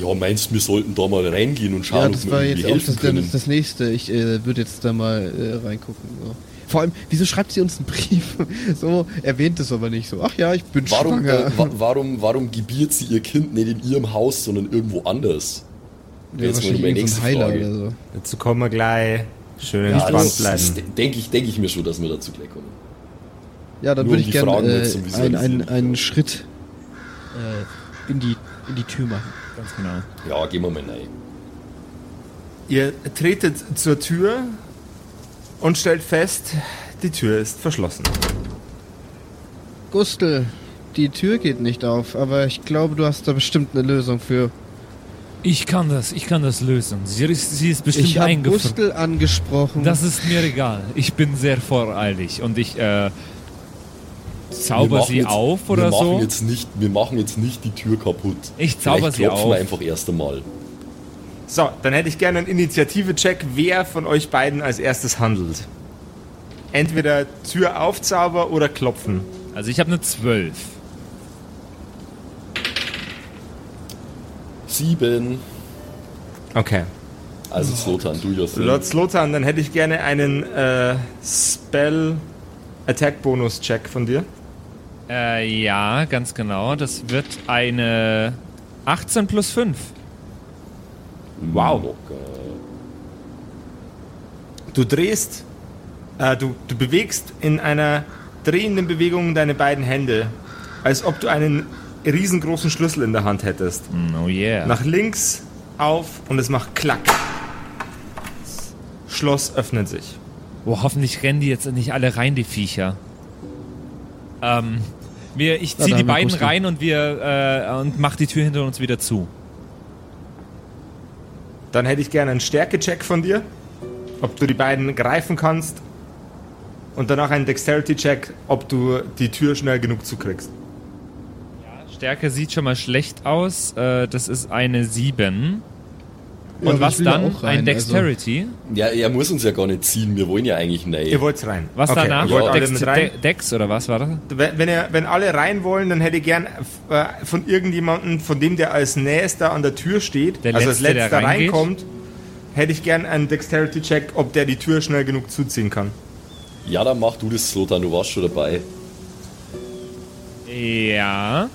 Ja, meinst du, wir sollten da mal reingehen und schauen, Ja, ob das wir war irgendwie jetzt auch helfen das, dann können? ist das nächste. Ich äh, würde jetzt da mal äh, reingucken. So. Vor allem, wieso schreibt sie uns einen Brief? so, erwähnt es aber nicht so. Ach ja, ich bin Warum, schwanger. äh, wa warum, warum gebiert sie ihr Kind nicht in ihrem Haus, sondern irgendwo anders? ja, jetzt mal wahrscheinlich meine irgend so Frage. oder. Dazu kommen wir gleich. Schön Ja, entspannt das, das bleiben. denke ich, denk ich mir schon, dass wir dazu gleich kommen. Ja, dann Nur würde um ich gerne äh, einen, einen, einen Schritt äh, in, die, in die Tür machen. Ganz genau. Ja, gehen wir mal rein. Ihr tretet zur Tür und stellt fest, die Tür ist verschlossen. Gustel, die Tür geht nicht auf, aber ich glaube, du hast da bestimmt eine Lösung für. Ich kann das, ich kann das lösen. Sie ist, sie ist bestimmt Ich habe eingefroren. Gustel angesprochen. Das ist mir egal. Ich bin sehr voreilig und ich äh, zauber sie jetzt, auf wir oder machen so. Jetzt nicht, wir machen jetzt nicht die Tür kaputt. Ich zauber Vielleicht sie klopfen auf. wir einfach erst einmal. So, dann hätte ich gerne einen Initiative-Check, wer von euch beiden als erstes handelt. Entweder Tür aufzauber oder klopfen. Also ich habe eine 12. Sieben. Okay. Also Slotan, du ja Lord Slotan, dann hätte ich gerne einen äh, Spell Attack Bonus Check von dir. Äh, ja, ganz genau. Das wird eine 18 plus 5. Wow. Locker. Du drehst, äh, du, du bewegst in einer drehenden Bewegung deine beiden Hände, als ob du einen riesengroßen Schlüssel in der Hand hättest. Oh yeah. Nach links auf und es macht Klack. Das Schloss öffnet sich. Oh, hoffentlich rennen die jetzt nicht alle rein, die Viecher. Ähm, wir, ich Ja, zieh da die beiden Gustel. rein und wir äh, und mach die Tür hinter uns wieder zu. Dann hätte ich gerne einen Stärke-Check von dir, ob du die beiden greifen kannst. Und danach einen Dexterity-Check, ob du die Tür schnell genug zukriegst. Stärke sieht schon mal schlecht aus. Äh, das ist eine 7. Ja, Und was dann? rein, ein Dexterity. Ja, er muss uns ja gar nicht ziehen, wir wollen ja eigentlich nein. Ihr wollt rein. Was Okay, danach? Ja. alle Dex, rein. De Dex oder was war das? Wenn, wenn, ihr, wenn alle rein wollen, dann hätte ich gern äh, von irgendjemandem, von dem der als nächster an der Tür steht, Der also als Letzte, der letzter reingeht? reinkommt, hätte ich gern einen Dexterity-Check, ob der die Tür schnell genug zuziehen kann. Ja, dann mach du das, Slotan, du warst schon dabei. Ja.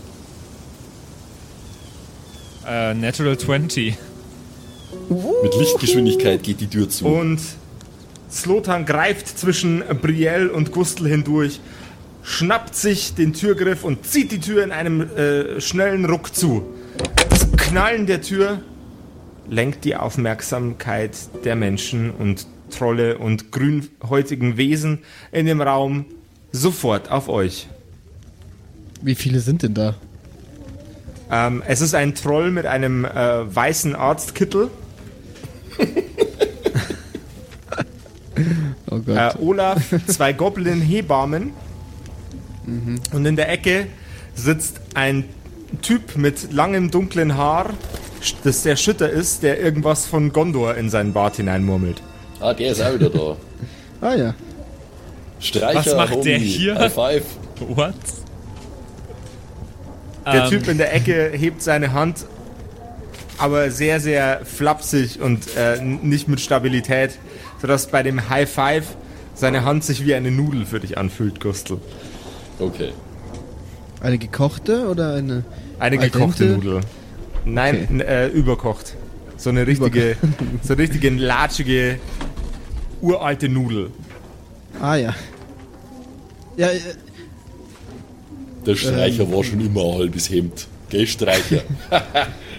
Äh, Natural 20. Mit Lichtgeschwindigkeit geht die Tür zu. Und Slotan greift zwischen Brielle und Gustl hindurch, schnappt sich den Türgriff und zieht die Tür in einem äh, schnellen Ruck zu. Das Knallen der Tür lenkt die Aufmerksamkeit der Menschen und Trolle und grünhäutigen Wesen in dem Raum sofort auf euch. Wie viele sind denn da? Ähm, es ist ein Troll mit einem äh, weißen Arztkittel. Oh Gott. äh, Olaf, zwei Goblin-Hebammen. Und in der Ecke sitzt ein Typ mit langem dunklen Haar, das sehr schütter ist, der irgendwas von Gondor in seinen Bart hineinmurmelt. Ah, der ist auch wieder da. ah ja. Streicher, Was macht Homie, der hier? High five. What? Der Ähm, Typ in der Ecke hebt seine Hand, aber sehr, sehr flapsig und äh, nicht mit Stabilität, sodass bei dem High Five seine Hand sich wie eine Nudel für dich anfühlt, Gustl. Okay. Eine gekochte oder eine. Eine Al gekochte? Nudel. Nein, Okay. äh, überkocht. So eine richtige, so eine richtige latschige, uralte Nudel. Ah ja. Ja, äh, Der Streicher war schon immer ein halbes Hemd. Gell, Streicher?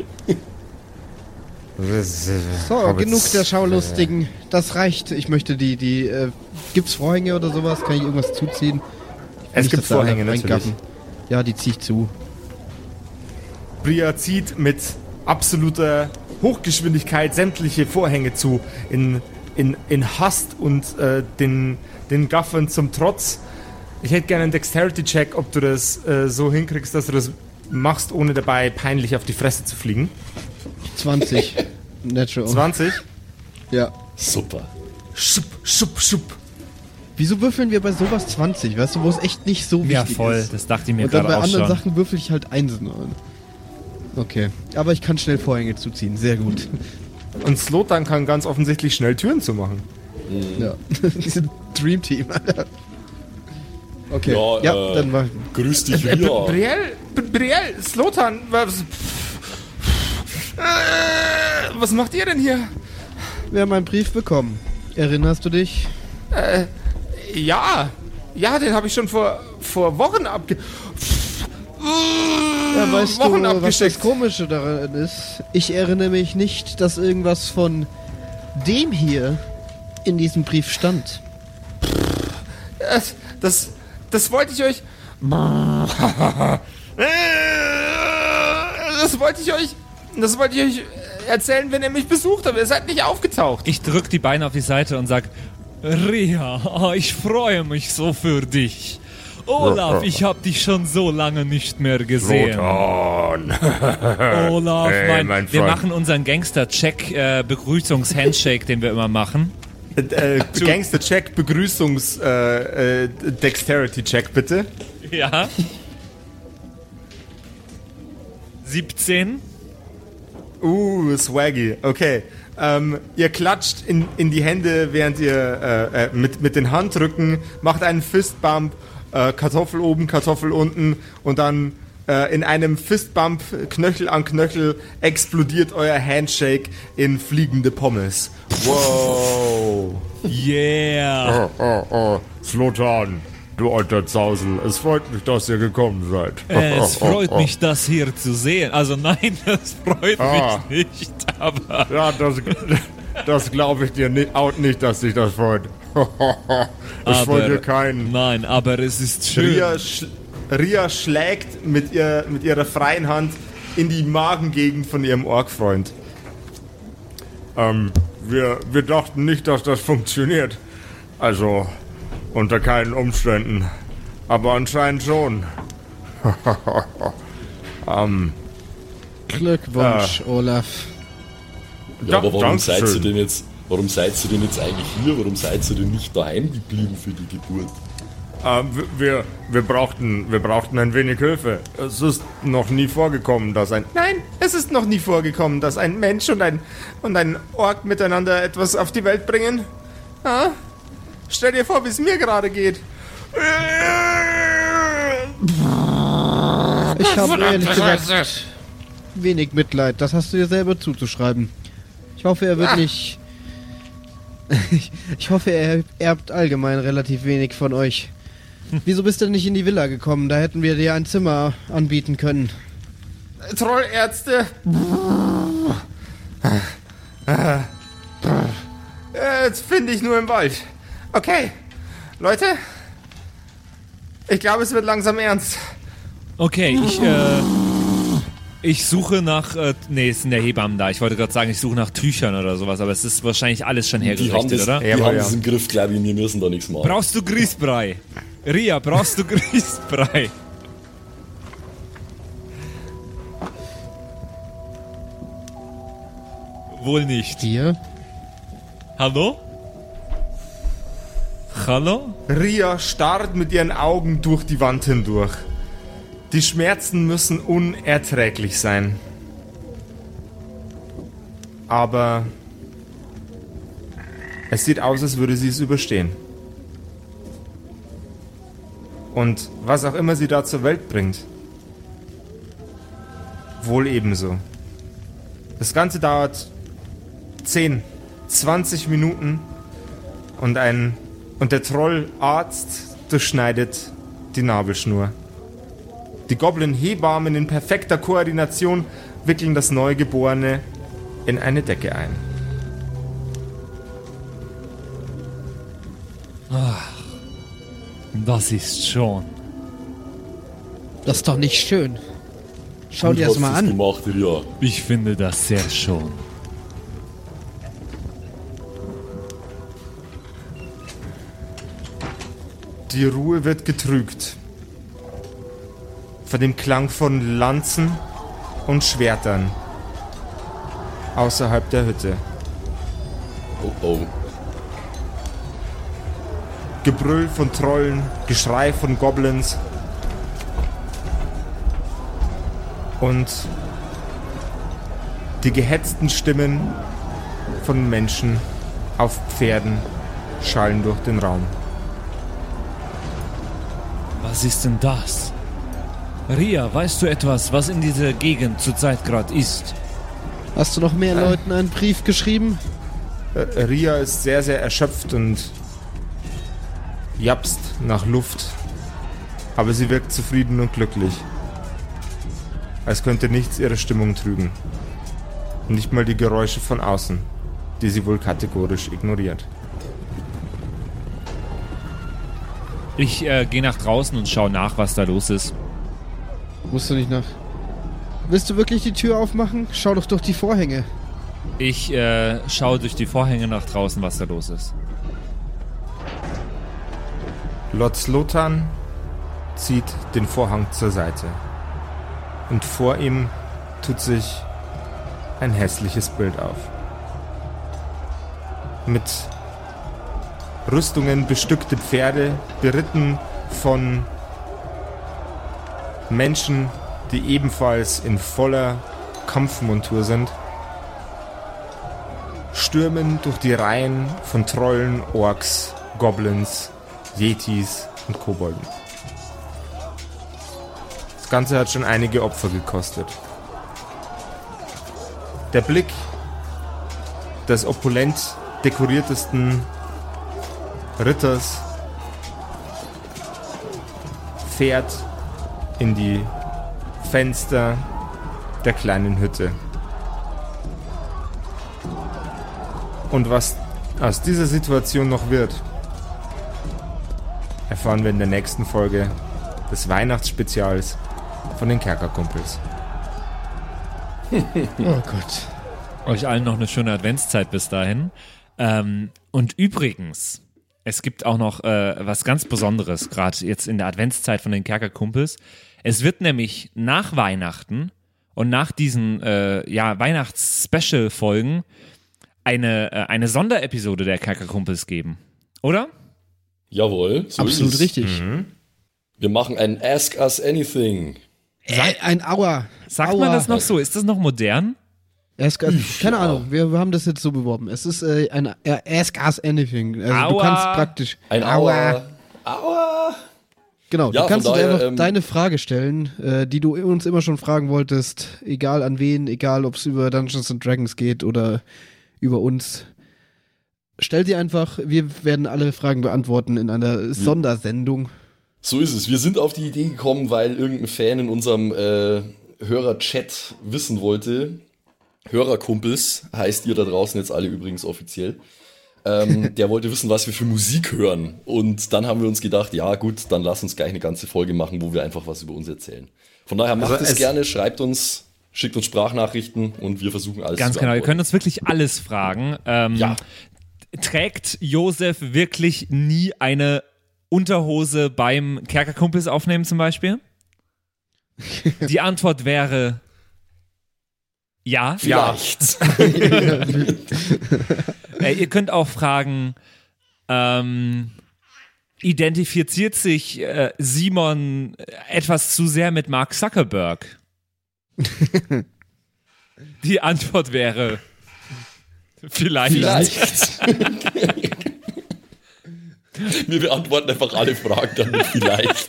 so, genug der Schaulustigen. Das reicht. Ich möchte die, die, äh, gibt's Vorhänge oder sowas? Kann ich irgendwas zuziehen? Es gibt Vorhänge natürlich. Ja, die zieh ich zu. Bria zieht mit absoluter Hochgeschwindigkeit sämtliche Vorhänge zu. In, in, in Hast und äh, den, den Gaffern zum Trotz. Ich hätte gerne einen Dexterity-Check, ob du das äh, so hinkriegst, dass du das machst, ohne dabei peinlich auf die Fresse zu fliegen. 20. Natural. 20. Ja. Super. Schupp, schupp, schupp. Wieso würfeln wir bei sowas 20? Weißt du, wo es echt nicht so wichtig ja, voll. ist? Das dachte ich mir Und dann gerade bei auch anderen schon. Sachen würfel ich halt Einsen. an. Okay. Aber ich kann schnell Vorhänge zuziehen. Sehr gut. Und Slotan kann ganz offensichtlich schnell Türen zumachen. Ja. Diese Dream Team. okay. Ja, Ja, äh, dann mal. Grüß dich, Äh, Ria. Brielle, B- Brielle, Slotan, was, äh, was macht ihr denn hier? Wir haben einen Brief bekommen. Erinnerst du dich? Ja, ja, den habe ich schon vor, vor Wochen abge... Ja, weißt Wochen du, was das abgeschickt. Komische daran ist? Ich erinnere mich nicht, dass irgendwas von dem hier in diesem Brief stand. Das, das, das wollte ich euch... Das wollte ich euch... Das wollte ich euch erzählen, wenn ihr mich besucht habt. Ihr seid nicht aufgetaucht. Ich drück die Beine auf die Seite und sag, Ria, ich freue mich so für dich. Olaf, ich hab dich schon so lange nicht mehr gesehen. Olaf, Hey, mein, mein wir machen unseren Gangster-Check, äh, Begrüßungs-Handshake, den wir immer machen. Äh, Gangster-Check, Begrüßungs... Äh, äh, bitte. Ja. 17. Uh, swaggy. Okay. Ähm, ihr klatscht in, in die Hände, während ihr äh, äh, mit, mit den Handrücken macht einen Fistbump, äh, Kartoffel oben, Kartoffel unten und dann äh, in einem Fistbump, Knöchel an Knöchel, explodiert euer Handshake in fliegende Pommes. Wow. Yeah. Oh, oh, Slotan, du alter Zausel, es freut mich, dass ihr gekommen seid. Es freut mich, das hier zu sehen. Also nein, das freut Ah. mich nicht, aber... Ja, das, das glaube ich dir nicht, auch nicht, dass dich das freut. Ich wollte keinen. Nein, aber es ist schön. Ria, sch Ria schlägt mit, ihr, mit ihrer freien Hand in die Magengegend von ihrem Orkfreund. Ähm, wir, wir dachten nicht, dass das funktioniert. Also, unter keinen Umständen. Aber anscheinend schon. ähm, Glückwunsch, Olaf. Ja, aber warum seid ihr denn jetzt, warum seid ihr denn jetzt eigentlich hier? Warum seid ihr denn nicht daheim geblieben für die Geburt? ähm, wir, wir, brauchten, wir brauchten ein wenig Hilfe. Es ist noch nie vorgekommen, dass ein... Nein, es ist noch nie vorgekommen, dass ein Mensch und ein, und ein Ork miteinander etwas auf die Welt bringen. Ah? Stell dir vor, wie es mir gerade geht. Ich habe ehrlich gesagt wenig Mitleid. Das hast du dir selber zuzuschreiben. Ich hoffe, er wird Ah. nicht. Ich, ich hoffe, er erbt allgemein relativ wenig von euch. Wieso bist du denn nicht in die Villa gekommen? Da hätten wir dir ein Zimmer anbieten können. Trollärzte. Jetzt finde ich nur im Wald. Okay, Leute. Ich glaube, es wird langsam ernst. Okay, ich, äh, ich suche nach, äh, nee, es sind ja Hebammen da. Ich wollte gerade sagen, ich suche nach Tüchern oder sowas, aber es ist wahrscheinlich alles schon Die hergerichtet, das, oder? die Jawohl, haben ja. das im Griff, glaube ich, wir müssen da nichts machen. Brauchst du Grießbrei? Ria, brauchst du Grießbrei? Wohl nicht. Hier? Hallo? Hallo? Ria starrt mit ihren Augen durch die Wand hindurch. Die Schmerzen müssen unerträglich sein. Aber es sieht aus, als würde sie es überstehen. Und was auch immer sie da zur Welt bringt, wohl ebenso. Das Ganze dauert 10, 20 Minuten und ein und der Trollarzt durchschneidet die Nabelschnur. Die Goblin-Hebammen in perfekter Koordination wickeln das Neugeborene in eine Decke ein. Das ist schon. Das ist doch nicht schön. Schau Gut dir das mal an. gemacht, Ria. Ich finde das sehr schon. Die Ruhe wird getrügt. Von dem Klang von Lanzen und Schwertern außerhalb der Hütte. Oh oh. Gebrüll von Trollen, Geschrei von Goblins. Und Die gehetzten Stimmen von Menschen auf Pferden schallen durch den Raum. Was ist denn das? Ria, weißt du etwas, was in dieser Gegend zurzeit gerade ist? Hast du noch mehr Leuten einen Brief geschrieben? Äh, Ria ist sehr, sehr erschöpft und japst nach Luft. Aber sie wirkt zufrieden und glücklich. Als könnte nichts ihre Stimmung trügen. Nicht mal die Geräusche von außen, die sie wohl kategorisch ignoriert. Ich äh, gehe nach draußen und schaue nach, was da los ist. Musst du nicht nach. Willst du wirklich die Tür aufmachen? Schau doch durch die Vorhänge. Ich äh, schaue durch die Vorhänge nach draußen, was da los ist. Lord Slotan zieht den Vorhang zur Seite. Und vor ihm tut sich ein hässliches Bild auf. Mit Rüstungen bestückte Pferde, beritten von Menschen, die ebenfalls in voller Kampfmontur sind, stürmen durch die Reihen von Trollen, Orks, Goblins, Yetis und Kobolden. Das Ganze hat schon einige Opfer gekostet. Der Blick des opulent dekoriertesten Ritters fährt in die Fenster der kleinen Hütte. Und was aus dieser Situation noch wird, erfahren wir in der nächsten Folge des Weihnachtsspezials von den Kerkerkumpels. Oh Gott. Euch allen noch eine schöne Adventszeit bis dahin. Ähm, und übrigens, es gibt auch noch äh, was ganz Besonderes, gerade jetzt in der Adventszeit von den Kerkerkumpels. Es wird nämlich nach Weihnachten und nach diesen äh, ja, Weihnachts-Special-Folgen eine, äh, eine Sonderepisode der Kerkerkumpels geben. Oder? Jawohl, so Absolut richtig. Wir machen ein Ask Us Anything. Äh, ein Aua. Sagt Aua. man das noch so? Ist das noch modern? Ask us, keine Ahnung, wir, wir haben das jetzt so beworben. Es ist äh, ein äh, Ask Us Anything. Also du kannst praktisch. Ein Aua. Aua. Genau, Ja, du kannst von uns daher, einfach ähm, deine Frage stellen, äh, die du uns immer schon fragen wolltest, egal an wen, egal ob es über Dungeons and Dragons geht oder über uns. Stell sie einfach, wir werden alle Fragen beantworten in einer Sondersendung. So ist es. Wir sind auf die Idee gekommen, weil irgendein Fan in unserem äh, Hörer-Chat wissen wollte. Hörerkumpels heißt ihr da draußen jetzt alle übrigens offiziell. Ähm, der wollte wissen, was wir für Musik hören. Und dann haben wir uns gedacht, ja gut, dann lass uns gleich eine ganze Folge machen, wo wir einfach was über uns erzählen. Von daher macht Also es es- gerne, schreibt uns, schickt uns Sprachnachrichten und wir versuchen alles Ganz zu genau, ihr könnt uns wirklich alles fragen. Ähm, Ja. Trägt Josef wirklich nie eine Unterhose beim Kerkerkumpels aufnehmen zum Beispiel? Die Antwort wäre ja. Vielleicht. Äh, ihr könnt auch fragen, ähm, identifiziert sich äh, Simon etwas zu sehr mit Mark Zuckerberg? Die Antwort wäre vielleicht. Vielleicht. wir beantworten einfach alle Fragen dann mit vielleicht.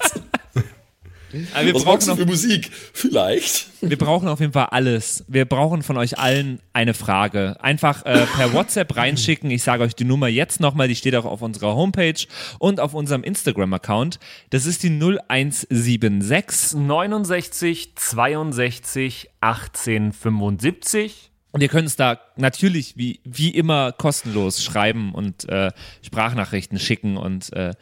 Aber wir, Was brauchen auf, für Musik? Vielleicht. wir brauchen auf jeden Fall alles. Wir brauchen von euch allen eine Frage. Einfach äh, per WhatsApp reinschicken. Ich sage euch die Nummer jetzt nochmal. Die steht auch auf unserer Homepage und auf unserem Instagram-Account. Das ist die 0176 69 62 18 75. Und ihr könnt es da natürlich wie, wie immer kostenlos schreiben und äh, Sprachnachrichten schicken und äh,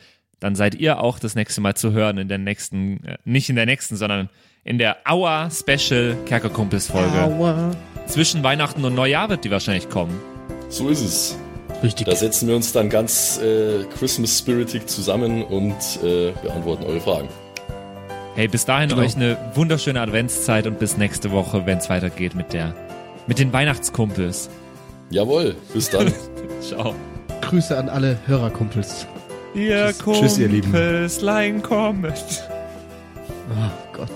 dann seid ihr auch das nächste Mal zu hören in der nächsten, äh, nicht in der nächsten, sondern in der Hour Special Kerkerkumpels Folge. Aua. Zwischen Weihnachten und Neujahr wird die wahrscheinlich kommen. So ist es. Richtig. Da setzen wir uns dann ganz äh, Christmas-spiritig zusammen und äh, beantworten eure Fragen. Hey, bis dahin Genau. euch eine wunderschöne Adventszeit und bis nächste Woche, wenn es weitergeht mit der, mit den Weihnachtskumpels. Jawohl, bis dann. Ciao. Grüße an alle Hörerkumpels. Ihr Tschüss, Tschüss, ihr Lieben. kommt. Oh Gott.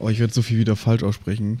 Oh, ich werde so viel wieder falsch aussprechen.